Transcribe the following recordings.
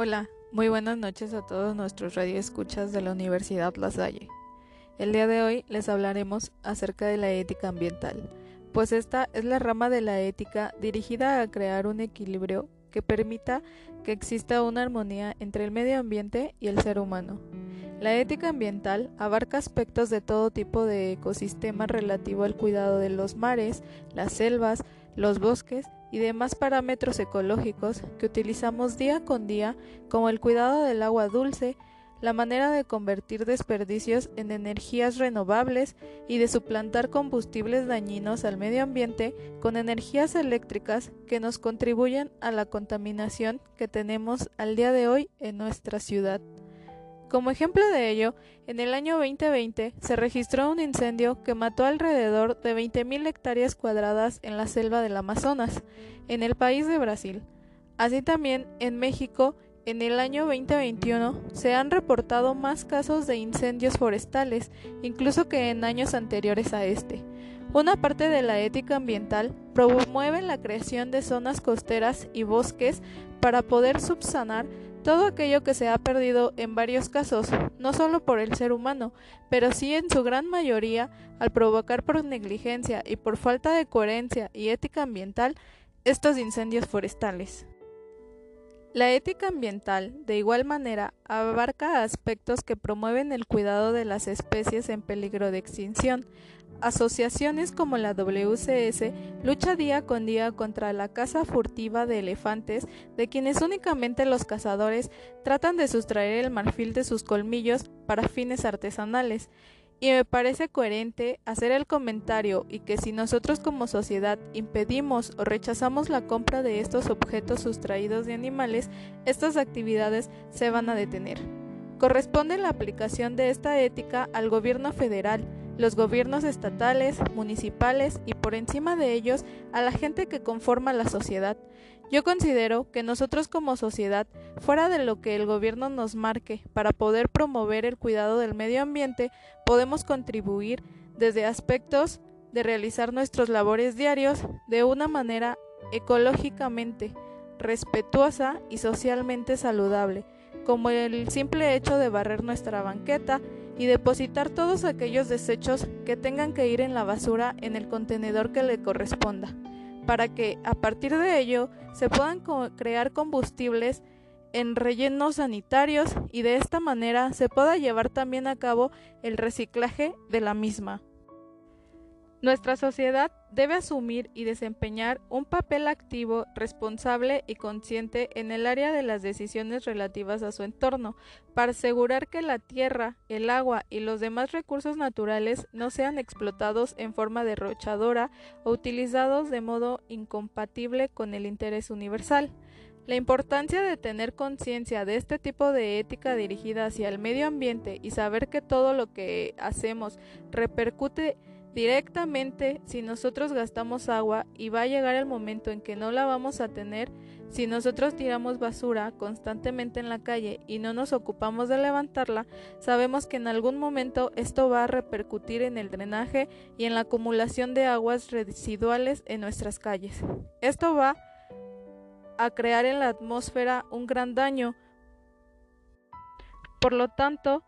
Hola, muy buenas noches a todos nuestros radioescuchas de la Universidad La Salle. El día de hoy les hablaremos acerca de la ética ambiental, pues esta es la rama de la ética dirigida a crear un equilibrio que permita que exista una armonía entre el medio ambiente y el ser humano. La ética ambiental abarca aspectos de todo tipo de ecosistemas relativo al cuidado de los mares, las selvas, los bosques y demás parámetros ecológicos que utilizamos día con día, como el cuidado del agua dulce, la manera de convertir desperdicios en energías renovables y de suplantar combustibles dañinos al medio ambiente con energías eléctricas que nos contribuyen a la contaminación que tenemos al día de hoy en nuestra ciudad. Como ejemplo de ello, en el año 2020 se registró un incendio que mató alrededor de 20.000 hectáreas cuadradas en la selva del Amazonas, en el país de Brasil. Así también, en México, en el año 2021 se han reportado más casos de incendios forestales, incluso que en años anteriores a este. Una parte de la ética ambiental promueve la creación de zonas costeras y bosques para poder subsanar todo aquello que se ha perdido en varios casos, no solo por el ser humano, pero sí en su gran mayoría al provocar por negligencia y por falta de coherencia y ética ambiental estos incendios forestales. La ética ambiental, de igual manera, abarca aspectos que promueven el cuidado de las especies en peligro de extinción, Asociaciones como la WCS lucha día con día contra la caza furtiva de elefantes, de quienes únicamente los cazadores tratan de sustraer el marfil de sus colmillos para fines artesanales. Y me parece coherente hacer el comentario y que si nosotros como sociedad impedimos o rechazamos la compra de estos objetos sustraídos de animales, estas actividades se van a detener. Corresponde la aplicación de esta ética al gobierno federal, los gobiernos estatales, municipales y por encima de ellos a la gente que conforma la sociedad. Yo considero que nosotros como sociedad, fuera de lo que el gobierno nos marque para poder promover el cuidado del medio ambiente, podemos contribuir desde aspectos de realizar nuestros labores diarios de una manera ecológicamente respetuosa y socialmente saludable, como el simple hecho de barrer nuestra banqueta, y depositar todos aquellos desechos que tengan que ir en la basura en el contenedor que le corresponda, para que a partir de ello se puedan crear combustibles en rellenos sanitarios y de esta manera se pueda llevar también a cabo el reciclaje de la misma. Nuestra sociedad debe asumir y desempeñar un papel activo, responsable y consciente en el área de las decisiones relativas a su entorno, para asegurar que la tierra, el agua y los demás recursos naturales no sean explotados en forma derrochadora o utilizados de modo incompatible con el interés universal. La importancia de tener conciencia de este tipo de ética dirigida hacia el medio ambiente y saber que todo lo que hacemos repercute directamente si nosotros gastamos agua y va a llegar el momento en que no la vamos a tener, si nosotros tiramos basura constantemente en la calle y no nos ocupamos de levantarla, sabemos que en algún momento esto va a repercutir en el drenaje y en la acumulación de aguas residuales en nuestras calles. Esto va a crear en la atmósfera un gran daño. Por lo tanto,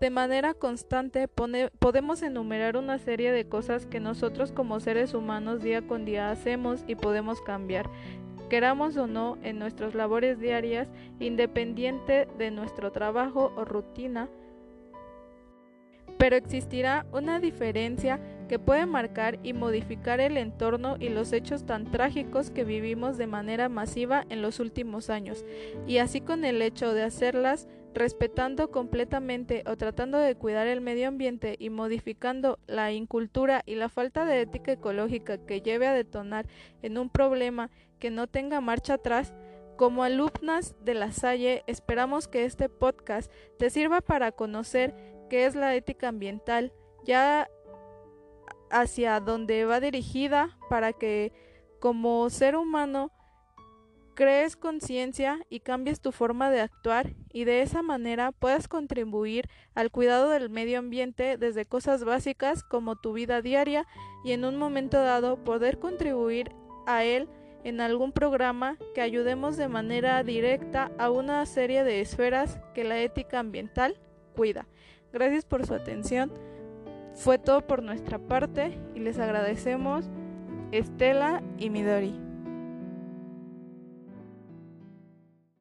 de manera constante podemos enumerar una serie de cosas que nosotros como seres humanos día con día hacemos y podemos cambiar, queramos o no, en nuestras labores diarias, independiente de nuestro trabajo o rutina, pero existirá una diferencia que puede marcar y modificar el entorno y los hechos tan trágicos que vivimos de manera masiva en los últimos años, y así con el hecho de hacerlas respetando completamente o tratando de cuidar el medio ambiente y modificando la incultura y la falta de ética ecológica que lleve a detonar en un problema que no tenga marcha atrás, como alumnas de la Salle, esperamos que este podcast te sirva para conocer qué es la ética ambiental, ya hacia dónde va dirigida, para que como ser humano crees conciencia y cambies tu forma de actuar y de esa manera puedas contribuir al cuidado del medio ambiente desde cosas básicas como tu vida diaria y en un momento dado poder contribuir a él en algún programa que ayudemos de manera directa a una serie de esferas que la ética ambiental cuida. Gracias por su atención. Fue todo por nuestra parte y les agradecemos Estela y Midori.